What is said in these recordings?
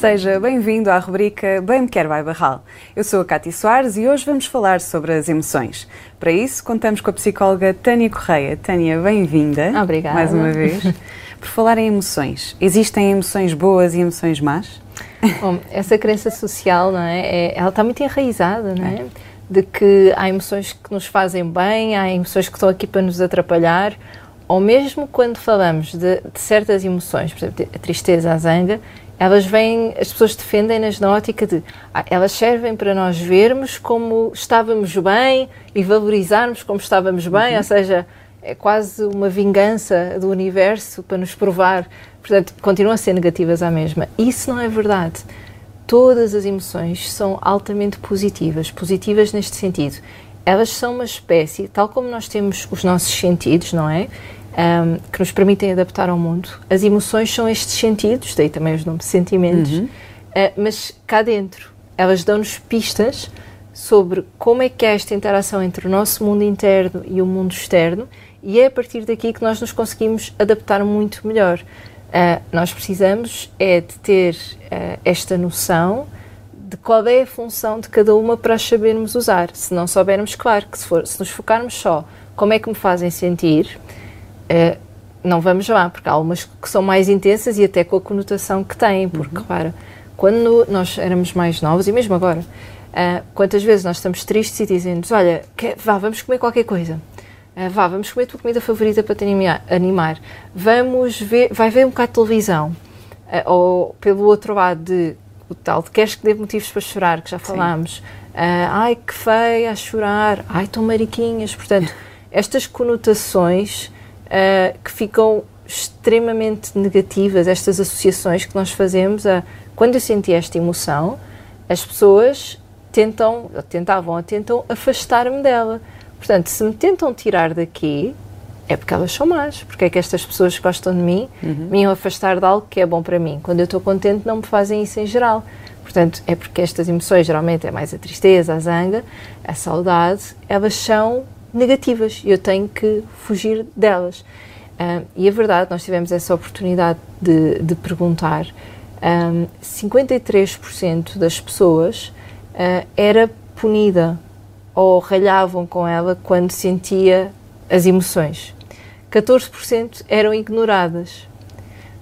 Seja bem-vindo à rubrica Bem Me Quer Vai Barral. Eu sou a Cátia Soares e hoje vamos falar sobre as emoções. Para isso, contamos com a psicóloga Tânia Correia. Tânia, bem-vinda. Obrigada. Mais uma vez. Por falar em emoções, existem emoções boas e emoções más? Bom, essa crença social, não é? é ela está muito enraizada, não é? é? De que há emoções que nos fazem bem, há emoções que estão aqui para nos atrapalhar, ou mesmo quando falamos de, de certas emoções, por exemplo, a tristeza, a zanga, elas vêm, as pessoas defendem-nas na ótica de ah, elas servem para nós vermos como estávamos bem e valorizarmos como estávamos bem, uhum. ou seja, é quase uma vingança do universo para nos provar. Portanto, continuam a ser negativas à mesma. Isso não é verdade. Todas as emoções são altamente positivas, positivas neste sentido. Elas são uma espécie, tal como nós temos os nossos sentidos, não é? Um, que nos permitem adaptar ao mundo. As emoções são estes sentidos, daí também os nomes sentimentos, uhum. uh, mas cá dentro elas dão-nos pistas sobre como é que é esta interação entre o nosso mundo interno e o mundo externo e é a partir daqui que nós nos conseguimos adaptar muito melhor. Uh, nós precisamos é de ter uh, esta noção de qual é a função de cada uma para as sabermos usar. Se não soubermos, claro, que se, for, se nos focarmos só como é que me fazem sentir, Uh, não vamos lá, porque há umas que são mais intensas e até com a conotação que têm, porque, uhum. repara, quando nós éramos mais novos, e mesmo agora, uh, quantas vezes nós estamos tristes e dizemos, olha, que, vá, vamos comer qualquer coisa, uh, vá, vamos comer a tua comida favorita para te animar, animar. vamos ver, vai ver um bocado de televisão, uh, ou pelo outro lado de, o tal de queres que dê motivos para chorar, que já falámos, ai, que feia a chorar, ai, tão mariquinhas, portanto, estas conotações uh, que ficam extremamente negativas, estas associações que nós fazemos a quando eu senti esta emoção, as pessoas tentam, tentavam ou tentam afastar-me dela. Portanto, se me tentam tirar daqui, é porque elas são más. Porque é que estas pessoas gostam de mim, uhum. me iam afastar de algo que é bom para mim. Quando eu estou contente, não me fazem isso em geral. Portanto, é porque estas emoções, geralmente é mais a tristeza, a zanga, a saudade, elas são negativas e eu tenho que fugir delas. Uh, e a verdade, nós tivemos essa oportunidade de, de perguntar. Um, 53% das pessoas uh, era punida ou ralhavam com ela quando sentia as emoções. 14% eram ignoradas.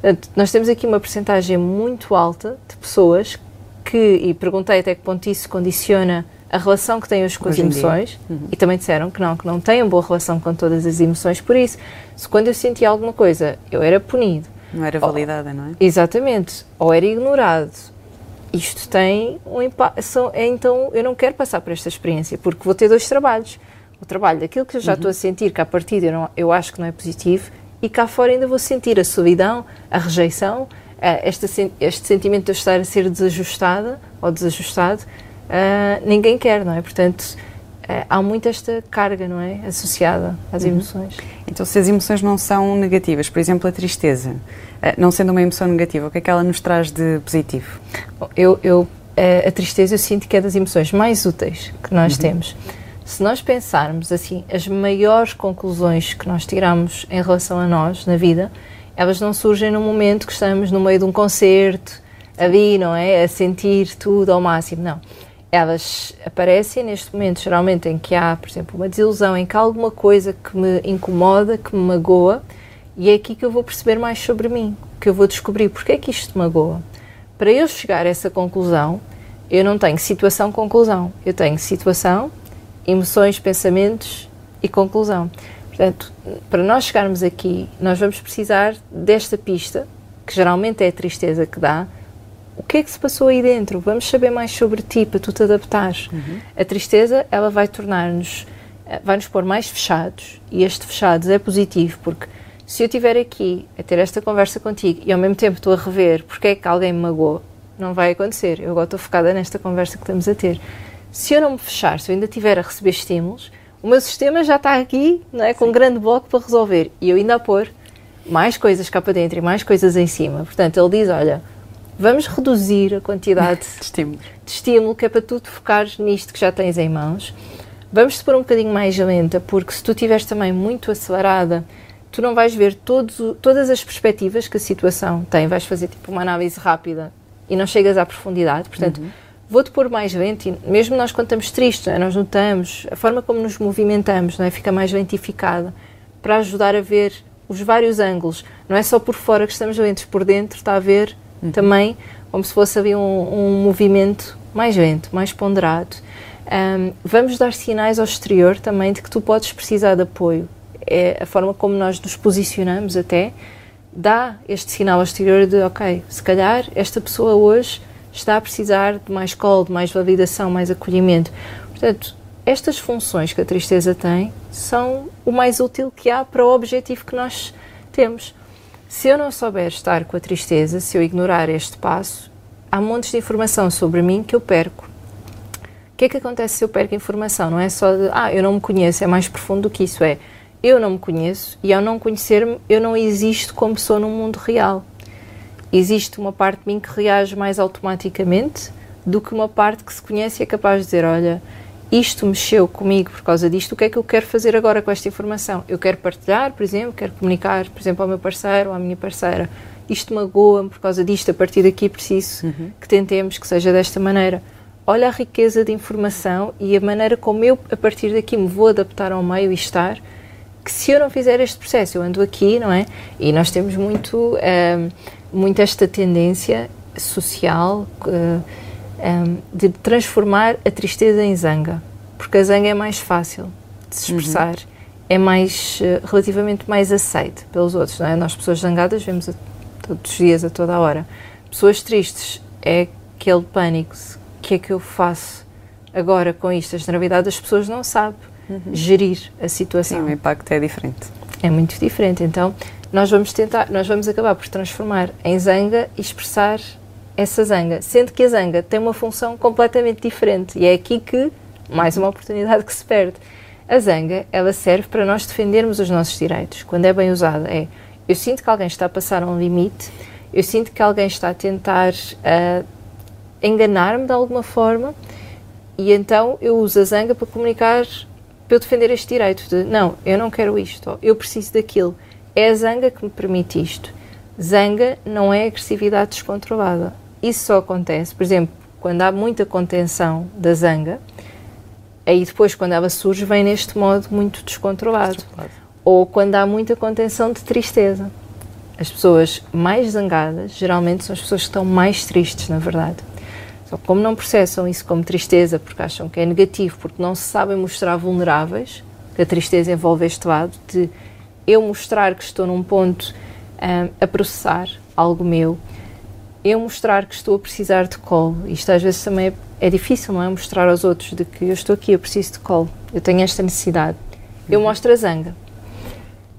Portanto, nós temos aqui uma percentagem muito alta de pessoas que, e perguntei até que ponto isso condiciona a relação que têm hoje com hoje as emoções uhum. e também disseram que não, que não têm boa relação com todas as emoções. Por isso, se quando eu sentia alguma coisa eu era punido. Não era validada, ou, não é? Exatamente. Ou era ignorado. Isto tem um impacto. É, então eu não quero passar por esta experiência porque vou ter dois trabalhos. O trabalho daquilo que eu já uhum. estou a sentir, que à partida eu, não, eu acho que não é positivo, e cá fora ainda vou sentir a solidão, a rejeição, este, este sentimento de eu estar a ser desajustada ou desajustado uh, ninguém quer, não é? Portanto, uh, há muito esta carga, não é? Associada às uhum. emoções. Então, se as emoções não são negativas, por exemplo, a tristeza, uh, não sendo uma emoção negativa, o que é que ela nos traz de positivo? Bom, eu, eu a tristeza eu sinto que é das emoções mais úteis que nós uhum. temos. Se nós pensarmos assim, as maiores conclusões que nós tiramos em relação a nós na vida, elas não surgem no momento que estamos no meio de um concerto, ali, não é? A sentir tudo ao máximo. Não elas aparecem neste momento, geralmente, em que há, por exemplo, uma desilusão, em que há alguma coisa que me incomoda, que me magoa, e é aqui que eu vou perceber mais sobre mim, que eu vou descobrir porque é que isto me magoa. Para eu chegar a essa conclusão, eu não tenho situação-conclusão, eu tenho situação, emoções, pensamentos e conclusão. Portanto, para nós chegarmos aqui, nós vamos precisar desta pista, que geralmente é a tristeza que dá, o que é que se passou aí dentro? Vamos saber mais sobre ti para tu te adaptares. Uhum. A tristeza, ela vai tornar-nos, eh, vai nos pôr mais fechados e este fechados é positivo porque se eu estiver aqui a ter esta conversa contigo e ao mesmo tempo estou a rever porque é que alguém me magoou, não vai acontecer. Eu agora estou focada nesta conversa que estamos a ter. Se eu não me fechar, se eu ainda estiver a receber estímulos, o meu sistema já está aqui não é, com um grande bloco para resolver e eu ainda a pôr mais coisas cá para dentro e mais coisas em cima. Portanto, ele diz: Olha, vamos reduzir a quantidade de estímulo. de estímulo, que é para tu te focares nisto que já tens em mãos. Vamos-te pôr um bocadinho mais lenta, porque se tu estiveres também muito acelerada, tu não vais ver todos, todas as perspectivas que a situação tem. Vais fazer tipo uma análise rápida e não chegas à profundidade. Portanto, uhum. vou-te pôr mais lento, e mesmo nós quando estamos tristes, é? nós notamos, a forma como nos movimentamos não é? fica mais lentificada para ajudar a ver os vários ângulos. Não é só por fora que estamos lentos, por dentro está a ver uhum. também como se fosse ali um, um movimento mais lento, mais ponderado. Um, vamos dar sinais ao exterior também de que tu podes precisar de apoio. É a forma como nós nos posicionamos até dá este sinal ao exterior de ok, se calhar esta pessoa hoje está a precisar de mais colo, de mais validação, mais acolhimento. Portanto, estas funções que a tristeza tem são o mais útil que há para o objetivo que nós temos. Se eu não souber estar com a tristeza, se eu ignorar este passo, há montes de informação sobre mim que eu perco. O que é que acontece se eu perco informação? Não é só de, ah, eu não me conheço, é mais profundo do que isso. É, eu não me conheço e ao não conhecer-me, eu não existo como sou no mundo real. Existe uma parte de mim que reage mais automaticamente do que uma parte que se conhece e é capaz de dizer: Olha, isto mexeu comigo por causa disto, o que é que eu quero fazer agora com esta informação? Eu quero partilhar, por exemplo, quero comunicar, por exemplo, ao meu parceiro ou à minha parceira. Isto magoa-me por causa disto, a partir daqui preciso uhum. que tentemos que seja desta maneira. Olha a riqueza de informação e a maneira como eu, a partir daqui, me vou adaptar ao meio e estar. Que se eu não fizer este processo, eu ando aqui, não é? E nós temos muito, ehm, muito esta tendência social. Uh, um, de transformar a tristeza em zanga, porque a zanga é mais fácil de se expressar, uhum. é mais uh, relativamente mais aceite pelos outros. Não é? Nós, pessoas zangadas, vemos a, todos os dias, a toda a hora. Pessoas tristes, é aquele pânico: o que é que eu faço agora com isto? A gravidade das pessoas não sabe uhum. gerir a situação. Sim, o impacto é diferente. É muito diferente. Então, nós vamos tentar, nós vamos acabar por transformar em zanga e expressar essa zanga, sendo que a zanga tem uma função completamente diferente e é aqui que mais uma oportunidade que se perde. A zanga, ela serve para nós defendermos os nossos direitos. Quando é bem usada, é eu sinto que alguém está a passar um limite, eu sinto que alguém está a tentar uh, enganar-me de alguma forma e então eu uso a zanga para comunicar, para eu defender este direito de não, eu não quero isto, eu preciso daquilo. É a zanga que me permite isto. Zanga não é agressividade descontrolada. Isso só acontece, por exemplo, quando há muita contenção da zanga, aí depois, quando ela surge, vem neste modo muito descontrolado. descontrolado. Ou quando há muita contenção de tristeza. As pessoas mais zangadas, geralmente, são as pessoas que estão mais tristes, na verdade. Só que como não processam isso como tristeza, porque acham que é negativo, porque não se sabem mostrar vulneráveis, que a tristeza envolve este lado de eu mostrar que estou num ponto um, a processar algo meu, eu mostrar que estou a precisar de colo. Isto às vezes também é, é, difícil, não é? Mostrar aos outros de que eu estou aqui, eu preciso de colo, eu tenho esta necessidade. Eu uhum. mostro a zanga.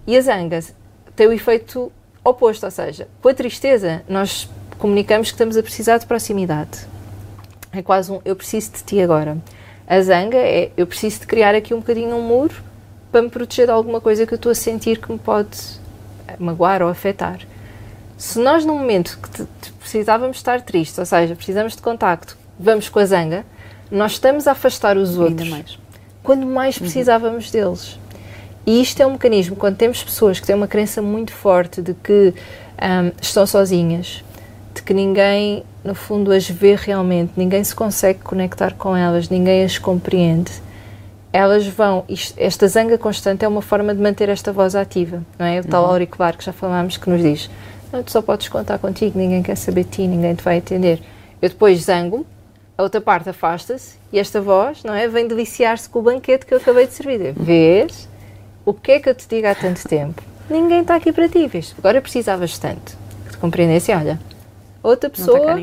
E a zanga tem o efeito oposto, ou seja, com a tristeza nós comunicamos que estamos a precisar de proximidade. É quase um eu preciso de ti agora. A zanga é eu preciso de criar aqui um bocadinho um muro para me proteger de alguma coisa que eu estou a sentir que me pode magoar ou afetar. Se nós, num momento que precisávamos estar tristes, ou seja, precisamos de contacto, vamos com a zanga, nós estamos a afastar os outros mais. quando mais uhum. precisávamos uhum. deles. E isto é um mecanismo, quando temos pessoas que têm uma crença muito forte de que um, estão sozinhas, de que ninguém, no fundo, as vê realmente, ninguém se consegue conectar com elas, ninguém as compreende, elas vão. Isto, esta zanga constante é uma forma de manter esta voz ativa, não é? O tal uhum. auricular que já falámos que nos diz não, tu só podes contar contigo, ninguém quer saber de ti, ninguém te vai atender. Eu depois zango, a outra parte afasta-se e esta voz, não é, vem deliciar-se com o banquete que eu acabei de servir. Vês? O que é que eu te digo há tanto tempo? Ninguém está aqui para ti, vês? Agora precisavas tanto que te compreendesse, olha, outra pessoa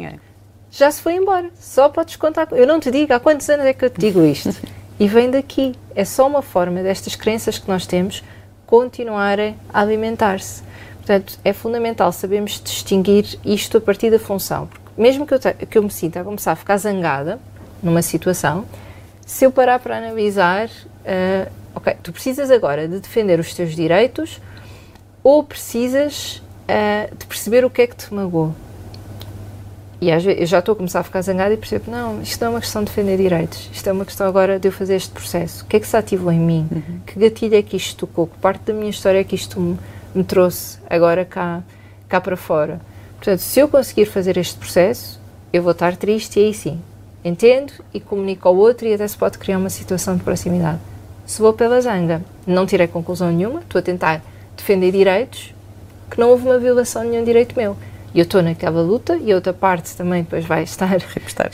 já se foi embora, só podes contar. Eu não te digo há quantos anos é que eu te digo isto. e vem daqui. É só uma forma destas crenças que nós temos continuarem a alimentar-se. Portanto, é fundamental sabermos distinguir isto a partir da função. Porque mesmo que eu, te, que eu me sinta a começar a ficar zangada numa situação, se eu parar para analisar, uh, ok, tu precisas agora de defender os teus direitos ou precisas uh, de perceber o que é que te magoou. E às vezes eu já estou a começar a ficar zangada e percebo, não, isto não é uma questão de defender direitos, isto é uma questão agora de eu fazer este processo. O que é que se ativou em mim? Uhum. Que gatilho é que isto tocou? Que parte da minha história é que isto me me trouxe agora cá, cá para fora. Portanto, se eu conseguir fazer este processo, eu vou estar triste e aí sim, entendo e comunico ao outro e até se pode criar uma situação de proximidade. Se vou pela zanga, não tirei conclusão nenhuma, estou a tentar defender direitos, que não houve uma violação de nenhum direito meu. E eu estou naquela luta e a outra parte também depois vai estar... Repostar.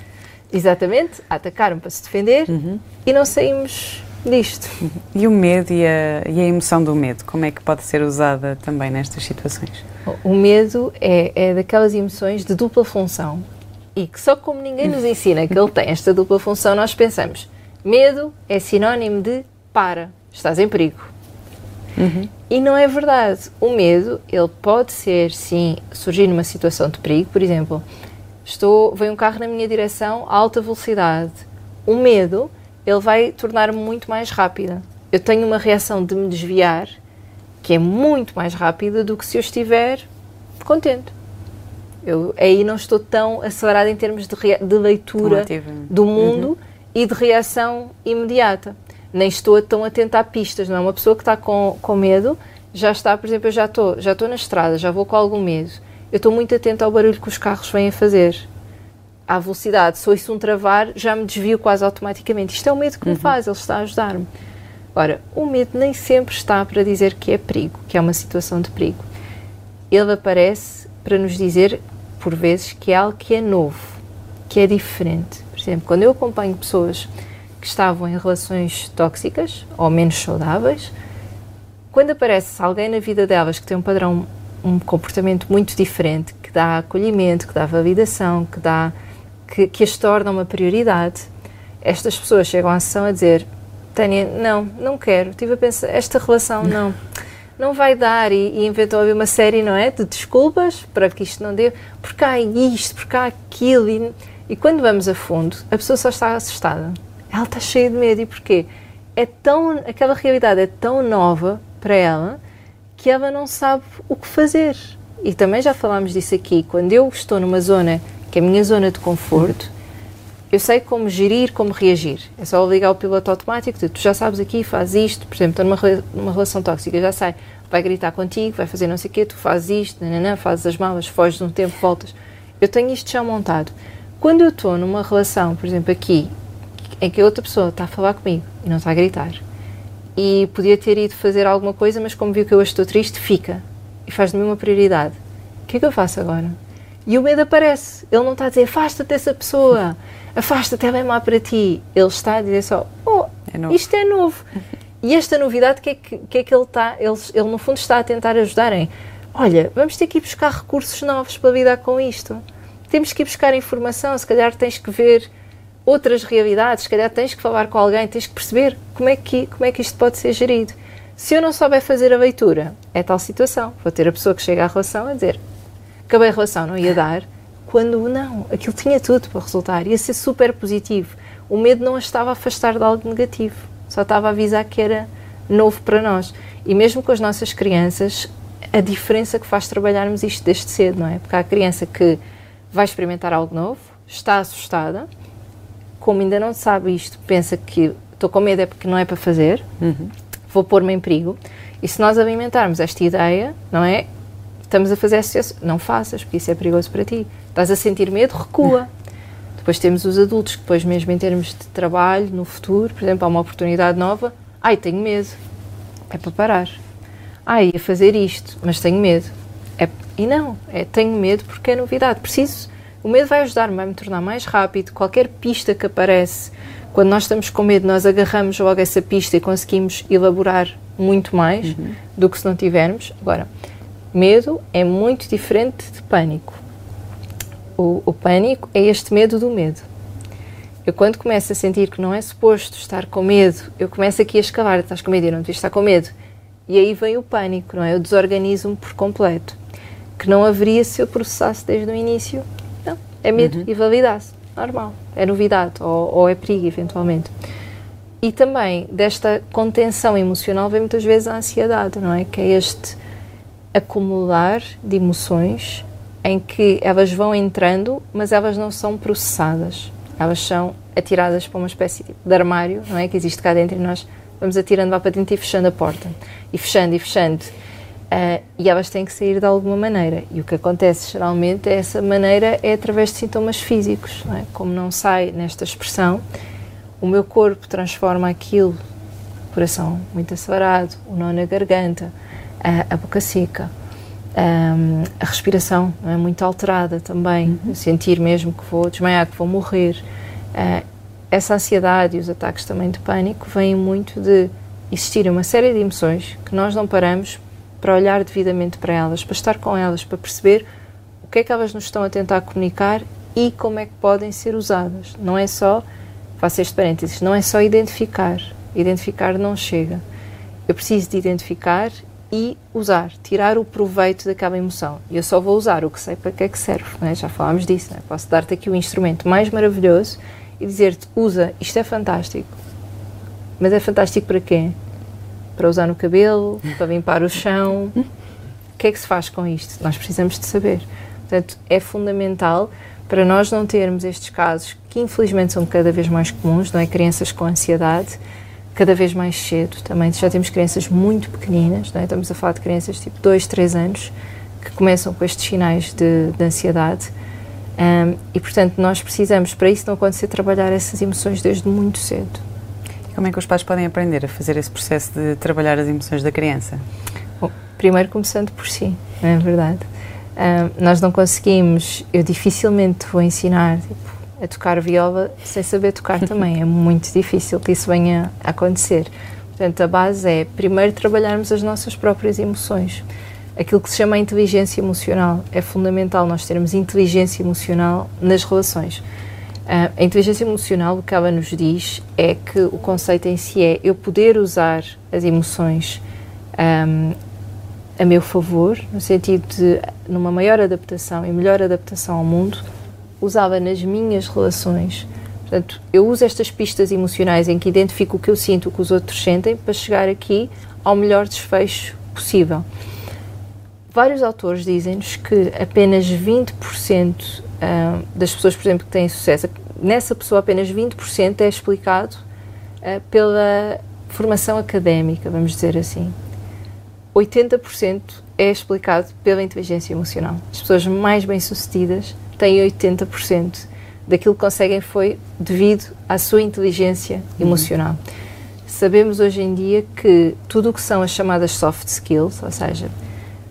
Exatamente, a atacar-me para se defender uhum. e não saímos disto. E o medo e a, e a, emoção do medo, como é que pode ser usada também nestas situações? O medo é, é daquelas emoções de dupla função e que só como ninguém nos ensina que ele tem esta dupla função, nós pensamos medo é sinónimo de para, estás em perigo. Uhum. E não é verdade. O medo, ele pode ser, sim, surgir numa situação de perigo. Por exemplo, estou, vem um carro na minha direção a alta velocidade. O medo, ele vai tornar-me muito mais rápida. Eu tenho uma reação de me desviar que é muito mais rápida do que se eu estiver contente. Eu aí não estou tão acelerada em termos de, de leitura do mundo uhum. e de reação imediata. Nem estou tão atenta a pistas, não é? Uma pessoa que está com, com medo já está, por exemplo, eu já estou, já estou na estrada, já vou com algum medo. Eu estou muito atenta ao barulho que os carros vêm a fazer. À velocidade, se ouço um travar, já me desvio quase automaticamente. Isto é o medo que uhum. me faz, ele está a ajudar-me. Ora, o medo nem sempre está para dizer que é perigo, que é uma situação de perigo. Ele aparece para nos dizer, por vezes, que é algo que é novo, que é diferente. Por exemplo, quando eu acompanho pessoas que estavam em relações tóxicas ou menos saudáveis, quando aparece alguém na vida delas que tem um padrão, um comportamento muito diferente, que dá acolhimento, que dá validação, que dá que, que as torna uma prioridade, estas pessoas chegam à sessão a dizer Tânia, não, não quero. Tive a pensar, esta relação não, não vai dar. E, e inventou uma série, não é? De desculpas para que isto não dê, porque há isto, porque há aquilo. E, e quando vamos a fundo, a pessoa só está assustada. Ela está cheia de medo. E porquê? É tão, aquela realidade é tão nova para ela que ela não sabe o que fazer. E também já falámos disso aqui. Quando eu estou numa zona que é a minha zona de conforto, eu sei como gerir, como reagir. É só ligar o piloto automático, de, tu já sabes aqui, faz isto, por exemplo, estou numa, numa relação tóxica, já sei, vai gritar contigo, vai fazer não sei o quê, tu fazes isto, nananã, fazes as malas, foges um tempo, voltas. Eu tenho isto já montado. Quando eu estou numa relação, por exemplo, aqui, em que a outra pessoa está a falar comigo e não está a gritar, e podia ter ido fazer alguma coisa, mas como viu que eu estou triste, fica e faz de mim uma prioridade. O que é que eu faço agora? E o medo aparece. Ele não está a dizer afasta-te dessa pessoa afasta-te, é bem má para ti. Ele está a dizer só, oh, é isto é novo. E esta novidade, que é que, que, é que ele está, ele, ele no fundo está a tentar ajudar em, olha, vamos ter que ir buscar recursos novos para lidar com isto. Temos que ir buscar informação, se calhar tens que ver outras realidades, se calhar tens que falar com alguém, tens que perceber como é que, como é que isto pode ser gerido. Se eu não souber fazer a leitura, é tal situação. Vou ter a pessoa que chega à relação a dizer acabei a relação, não ia dar, quando não, aquilo tinha tudo para resultar, ia ser super positivo. O medo não estava a afastar de algo negativo, só estava a avisar que era novo para nós. E mesmo com as nossas crianças, a diferença que faz trabalharmos isto desde cedo, não é? Porque há a criança que vai experimentar algo novo, está assustada, como ainda não sabe isto, pensa que estou com medo é porque não é para fazer, uhum. vou pôr-me em perigo. E se nós alimentarmos esta ideia, não é? Estamos a fazer essa. Não faças, porque isso é perigoso para ti. Estás a sentir medo? Recua. Depois temos os adultos que depois mesmo em termos de trabalho, no futuro, por exemplo, há uma oportunidade nova, ai, tenho medo. É para parar. Ai, ia fazer isto, mas tenho medo. É, e não, é tenho medo porque é novidade. Preciso. O medo vai ajudar-me, vai me tornar mais rápido. Qualquer pista que aparece, quando nós estamos com medo, nós agarramos logo essa pista e conseguimos elaborar muito mais uhum. do que se não tivermos. Agora, medo é muito diferente de pânico o, o pânico é este medo do medo. Eu, quando começo a sentir que não é suposto estar com medo, eu começo aqui a escalar: estás com medo e não devias estar com medo. E aí vem o pânico, não é? Eu desorganizo-me por completo. Que não haveria se eu processasse desde o início. Não, é medo uhum. e validasse. Normal, é novidade ou, ou é perigo, eventualmente. E também desta contenção emocional vem muitas vezes a ansiedade, não é? Que é este acumular de emoções em que elas vão entrando, mas elas não são processadas. Elas são atiradas para uma espécie de armário, não é? Que existe cá dentro e nós vamos atirando lá para dentro e fechando a porta. E fechando e fechando. Uh, e elas têm que sair de alguma maneira. E o que acontece geralmente é essa maneira é através de sintomas físicos. Não é? Como não sai nesta expressão, o meu corpo transforma aquilo, coração muito acelerado, o nó na garganta, a, a boca seca, um, a respiração é muito alterada também, uhum. sentir mesmo que vou desmaiar, que vou morrer. Uh, essa ansiedade e os ataques também de pânico vêm muito de existir uma série de emoções que nós não paramos para olhar devidamente para elas, para estar com elas, para perceber o que é que elas nos estão a tentar comunicar e como é que podem ser usadas. Não é só, faço este parênteses, não é só identificar. Identificar não chega. Eu preciso de identificar e usar, tirar o proveito daquela emoção. E eu só vou usar o que sei para que é que serve. É? Já falámos disso. É? Posso dar-te aqui o instrumento mais maravilhoso e dizer-te: usa, isto é fantástico. Mas é fantástico para quê? para usar no cabelo, para limpar o chão. O que é que se faz com isto? Nós precisamos de saber. Portanto, é fundamental para nós não termos estes casos que infelizmente são cada vez mais comuns, não é? Crianças com ansiedade, cada vez mais cedo. Também já temos crianças muito pequeninas, não é? Estamos a falar de crianças tipo 2, 3 anos que começam com estes sinais de, de ansiedade. Um, e portanto, nós precisamos, para isso não acontecer, trabalhar essas emoções desde muito cedo. Como é que os pais podem aprender a fazer esse processo de trabalhar as emoções da criança? Bom, primeiro começando por si, não é verdade? Uh, nós não conseguimos, eu dificilmente vou ensinar tipo, a tocar viola sem saber tocar também. É muito difícil que isso venha a acontecer. Portanto, a base é primeiro trabalharmos as nossas próprias emoções. Aquilo que se chama inteligência emocional. É fundamental nós termos inteligência emocional nas relações. Uh, a inteligência emocional, o que ela nos diz é que o conceito em si é eu poder usar as emoções um, a meu favor, no sentido de, numa maior adaptação e melhor adaptação ao mundo, usá-la nas minhas relações. Portanto, eu uso estas pistas emocionais em que identifico o que eu sinto, o que os outros sentem, para chegar aqui ao melhor desfecho possível. Vários autores dizem-nos que apenas 20% uh, das pessoas, por exemplo, que têm sucesso, nessa pessoa apenas 20% é explicado uh, pela formação académica, vamos dizer assim. 80% é explicado pela inteligência emocional. As pessoas mais bem-sucedidas têm 80% daquilo que conseguem foi devido à sua inteligência uhum. emocional. Sabemos hoje em dia que tudo o que são as chamadas soft skills, ou seja,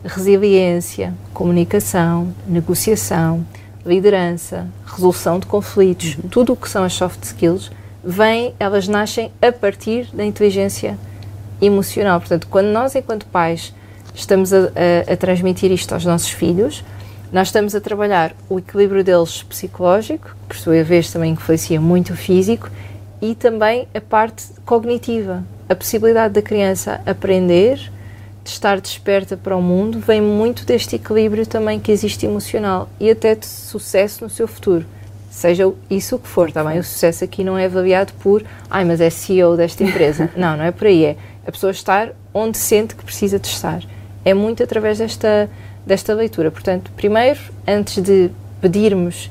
resiliência, comunicação, negociação, liderança, resolução de conflitos, uhum. tudo o que são as soft skills, vem, elas nascem a partir da inteligência emocional. Portanto, quando nós, enquanto pais, estamos a, a, a transmitir isto aos nossos filhos, nós estamos a trabalhar o equilíbrio deles psicológico, por sua vez também influencia muito o físico, e também a parte cognitiva, a possibilidade da criança aprender, de estar desperta para o mundo vem muito deste equilíbrio também que existe emocional e até de sucesso no seu futuro. Seja isso o que for, tá bem? O sucesso aqui não é avaliado por, ai, mas é CEO desta empresa. não, não é por aí. É a pessoa estar onde sente que precisa de estar. É muito através desta, desta leitura. Portanto, primeiro, antes de pedirmos,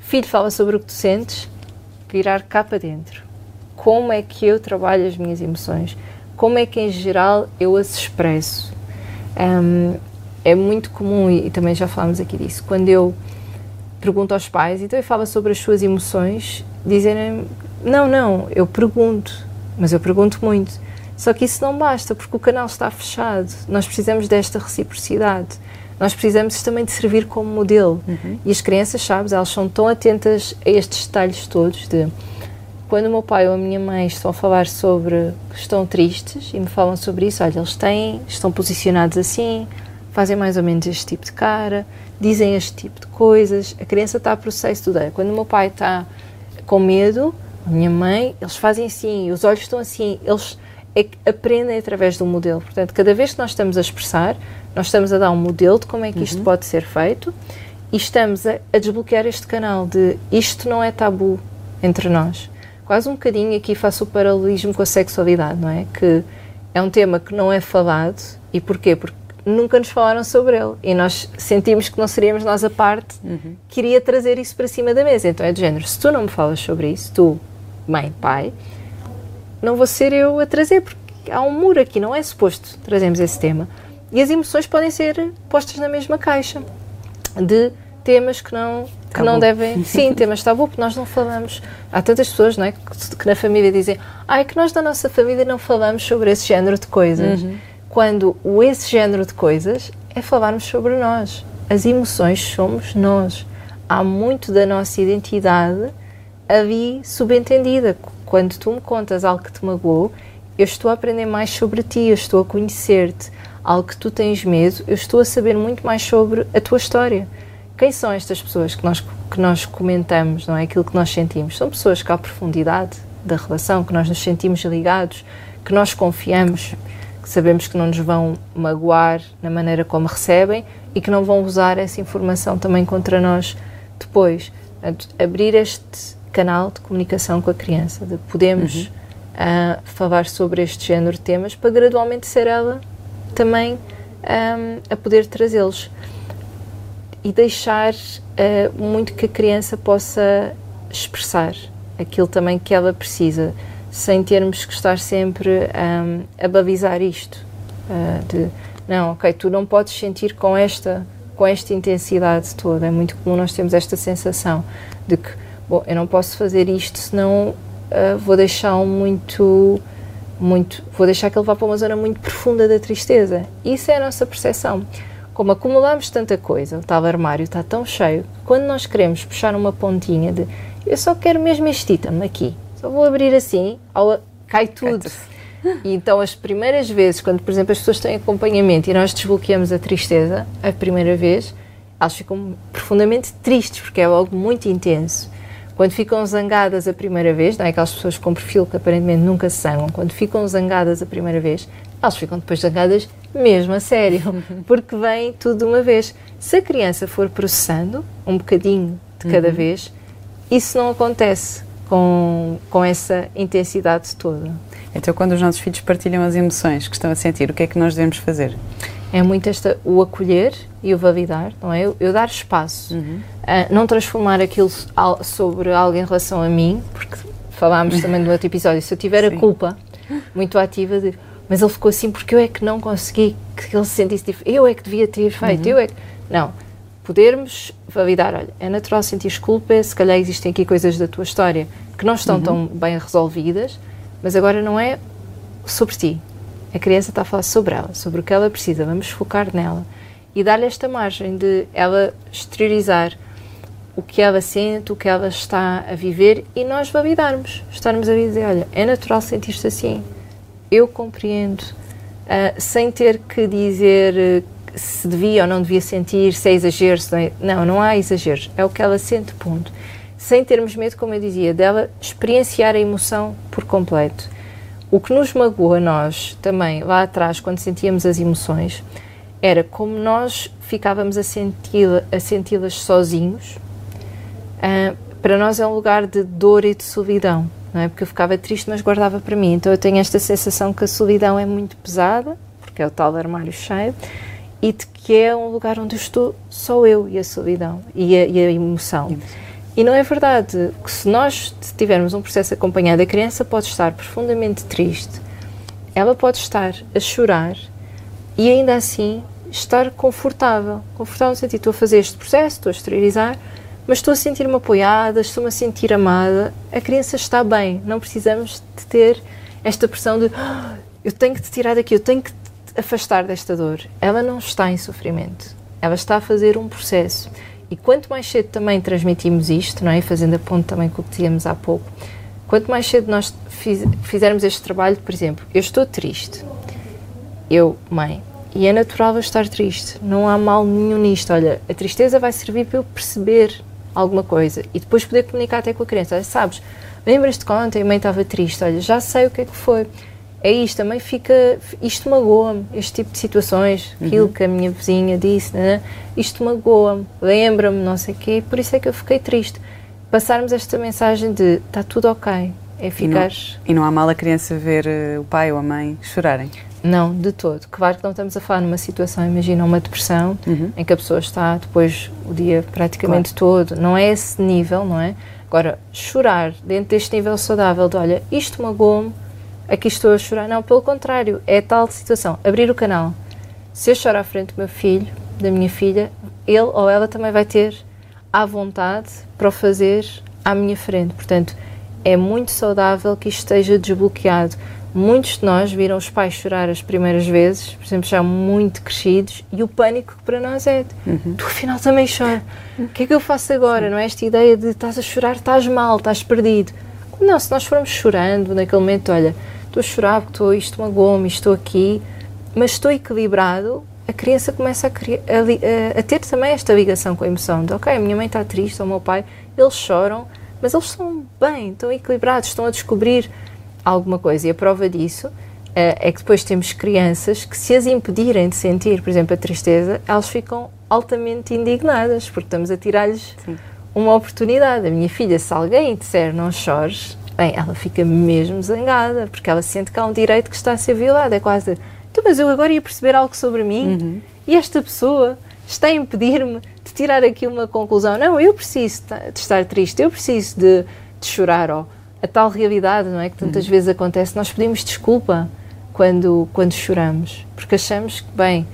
filho, fala sobre o que tu sentes, virar cá para dentro. Como é que eu trabalho as minhas emoções? como é que em geral eu as expresso. Um, é muito comum, e também já falámos aqui disso, quando eu pergunto aos pais, então eu falo sobre as suas emoções, dizem não, não, eu pergunto, mas eu pergunto muito. Só que isso não basta, porque o canal está fechado. Nós precisamos desta reciprocidade. Nós precisamos também de servir como modelo. Uhum. E as crianças, sabes, elas são tão atentas a estes detalhes todos de quando o meu pai ou a minha mãe estão a falar sobre estão tristes e me falam sobre isso, olha, eles têm, estão posicionados assim, fazem mais ou menos este tipo de cara, dizem este tipo de coisas, a criança está a processo tudo. Quando o meu pai está com medo, a minha mãe, eles fazem assim, os olhos estão assim, eles é aprendem através do modelo. Portanto, cada vez que nós estamos a expressar, nós estamos a dar um modelo de como é que isto uhum. pode ser feito e estamos a, a desbloquear este canal de isto não é tabu entre nós quase um bocadinho aqui faço o paralelismo com a sexualidade, não é? Que é um tema que não é falado e porquê? Porque nunca nos falaram sobre ele e nós sentimos que não seríamos nós a parte uhum. que iria trazer isso para cima da mesa. Então é de género, se tu não me falas sobre isso, tu, mãe, pai, não vou ser eu a trazer porque há um muro aqui, não é suposto trazermos esse tema. E as emoções podem ser postas na mesma caixa de temas que não, que não devem. Sim, temas tabu, porque nós não falamos. Há tantas pessoas não é, que, que na família dizem ah, é que nós da nossa família não falamos sobre esse género de coisas. Uhum. Quando o esse género de coisas é falarmos sobre nós. As emoções somos nós. Há muito da nossa identidade ali subentendida. Quando tu me contas algo que te magoou, eu estou a aprender mais sobre ti, eu estou a conhecer-te. Algo que tu tens medo, eu estou a saber muito mais sobre a tua história quem são estas pessoas que nós, que nós comentamos, não é? Aquilo que nós sentimos. São pessoas que, à profundidade da relação, que nós nos sentimos ligados, que nós confiamos, que sabemos que não nos vão magoar na maneira como recebem e que não vão usar essa informação também contra nós depois. Portanto, abrir este canal de comunicação com a criança, de podemos uhum. uh, falar sobre este género de temas para gradualmente ser ela também um, a poder trazê-los e deixar uh, muito que a criança possa expressar aquilo também que ela precisa, sem termos que estar sempre um, a balizar isto. Uh, de, não, ok, tu não podes sentir com esta, com esta intensidade toda. É muito comum nós termos esta sensação de que, bom, eu não posso fazer isto, senão uh, vou deixá-lo muito muito, vou deixar que ele vá para uma zona muito profunda da tristeza. Isso é a nossa percepção como acumulamos tanta coisa, o tal armário está tão cheio, quando nós queremos puxar uma pontinha de eu só quero mesmo este item aqui, só vou abrir assim, cai tudo. E então, as primeiras vezes, quando, por exemplo, as pessoas têm acompanhamento e nós desbloqueamos a tristeza, a primeira vez, elas ficam profundamente tristes, porque é algo muito intenso. Quando ficam zangadas a primeira vez, não é aquelas pessoas com perfil que aparentemente nunca se zangam, quando ficam zangadas a primeira vez, elas ficam depois zangadas mesmo a sério, porque vem tudo de uma vez. Se a criança for processando um bocadinho de cada uhum. vez, isso não acontece com, com essa intensidade toda. Então, quando os nossos filhos partilham as emoções que estão a sentir, o que é que nós devemos fazer? É muito esta, o acolher e o validar, não é? Eu, eu dar espaço, uhum. uh, não transformar aquilo sobre algo em relação a mim, porque falámos também no outro episódio, se eu tiver Sim. a culpa muito ativa de mas ele ficou assim porque eu é que não consegui que ele se sentisse diferente, eu é que devia ter feito, uhum. eu é que... Não, podermos validar, olha, é natural sentir culpa, se calhar existem aqui coisas da tua história que não estão uhum. tão bem resolvidas, mas agora não é sobre ti. A criança está a falar sobre ela, sobre o que ela precisa, vamos focar nela. E dar-lhe esta margem de ela exteriorizar o que ela sente, o que ela está a viver e nós validarmos, estarmos a dizer, olha, é natural sentir-se assim, eu compreendo, uh, sem ter que dizer uh, se devia ou não devia sentir, se é exagero, se não, é, não, não há exageros, é o que ela sente, ponto. Sem termos medo, como eu dizia, dela experienciar a emoção por completo. O que nos magoou a nós também, lá atrás, quando sentíamos as emoções, era como nós ficávamos a senti-las senti sozinhos. Uh, para nós é um lugar de dor e de solidão não é? Porque eu ficava triste, mas guardava para mim. Então eu tenho esta sensação que a solidão é muito pesada, porque é o tal armário cheio, e de que é um lugar onde eu estou só eu e a solidão e a, e a emoção. E não é verdade que se nós tivermos um processo acompanhado, a criança pode estar profundamente triste, ela pode estar a chorar e ainda assim estar confortável. Confortável no sentido, estou a fazer este processo, estou a exteriorizar, mas estou a sentir-me apoiada, estou-me a sentir amada. A criança está bem, não precisamos de ter esta pressão de oh, eu tenho que te tirar daqui, eu tenho que te afastar desta dor. Ela não está em sofrimento, ela está a fazer um processo. E quanto mais cedo também transmitimos isto, não é? fazendo a ponto também com o que dizíamos há pouco, quanto mais cedo nós fiz, fizermos este trabalho, por exemplo, eu estou triste, eu, mãe, e é natural eu estar triste, não há mal nenhum nisto. Olha, a tristeza vai servir para eu perceber alguma coisa e depois poder comunicar até com a criança. Olha, sabes, lembras-te que ontem a mãe estava triste, olha, já sei o que é que foi. É isto, também fica. Isto magoa-me, este tipo de situações, aquilo uhum. que a minha vizinha disse, né? isto magoa-me, lembra-me, não sei o quê, por isso é que eu fiquei triste. Passarmos esta mensagem de está tudo ok, é ficar. E não, e não há mal a criança ver uh, o pai ou a mãe chorarem. Não, de todo. Claro que não estamos a falar numa situação, imagina uma depressão, uhum. em que a pessoa está depois o dia praticamente claro. todo. Não é esse nível, não é? Agora, chorar dentro deste nível saudável de olha, isto magoou-me, aqui estou a chorar. Não, pelo contrário, é tal situação. Abrir o canal. se eu chorar à frente do meu filho, da minha filha, ele ou ela também vai ter à vontade para o fazer à minha frente. Portanto, é muito saudável que isto esteja desbloqueado. Muitos de nós viram os pais chorar as primeiras vezes, por exemplo, já muito crescidos, e o pânico que para nós é: uhum. tu afinal também chora. O que é que eu faço agora? Não é esta ideia de estás a chorar, estás mal, estás perdido. Não, se nós formos chorando naquele momento, olha, estou a chorar porque estou, isto magoou-me, estou aqui, mas estou equilibrado, a criança começa a, a, a, ter também esta ligação com a emoção de, ok, a minha mãe está triste, ou o meu pai, eles choram, mas eles estão bem, estão equilibrados, estão a descobrir alguma coisa. E a prova disso uh, é que depois temos crianças que, se as impedirem de sentir, por exemplo, a tristeza, elas ficam altamente indignadas, porque estamos a tirar-lhes uma oportunidade. A minha filha, se alguém disser não chores, bem, ela fica mesmo zangada, porque ela sente que há um direito que está a ser violado. É quase, então, mas eu agora ia perceber algo sobre mim uhum. e esta pessoa está a impedir-me de tirar aqui uma conclusão. Não, eu preciso de estar triste, eu preciso de, de chorar. Oh, a tal realidade, não é? Que tantas uhum. vezes acontece. Nós pedimos desculpa quando, quando choramos, porque achamos que, bem,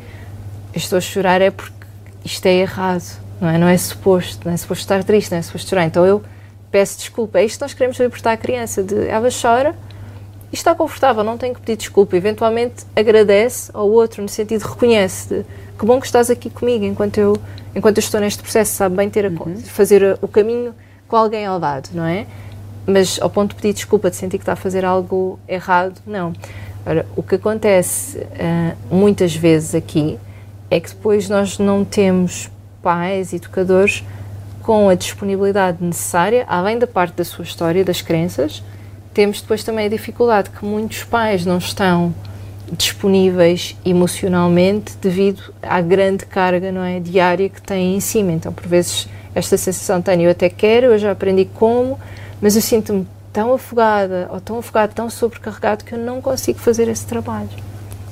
eu estou a chorar é porque isto é errado, não é? Não é suposto, não é suposto estar triste, não é suposto chorar. Então eu peço desculpa. É isto que nós queremos libertar a criança, de ela chora e está confortável, não tem que pedir desculpa. Eventualmente agradece ao outro, no sentido de reconhece de, que bom que estás aqui comigo enquanto eu, enquanto eu estou neste processo, sabe bem ter a, uhum. fazer o caminho com alguém ao lado, não é? Mas ao ponto de pedir desculpa, de sentir que está a fazer algo errado, não. Ora, o que acontece uh, muitas vezes aqui é que depois nós não temos pais, educadores, com a disponibilidade necessária, além da parte da sua história, das crenças, temos depois também a dificuldade que muitos pais não estão disponíveis emocionalmente devido à grande carga não é, diária que têm em cima. Então, por vezes, esta sensação tenho, eu até quero, eu já aprendi como, mas eu sinto-me tão afogada ou tão afogado, tão sobrecarregado que eu não consigo fazer esse trabalho.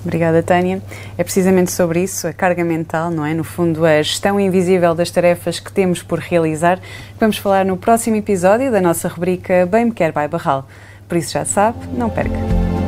Obrigada, Tânia. É precisamente sobre isso, a carga mental, não é? No fundo, a gestão invisível das tarefas que temos por realizar, que vamos falar no próximo episódio da nossa rubrica Bem Me Quer by Barral. Por isso já sabe, não perca.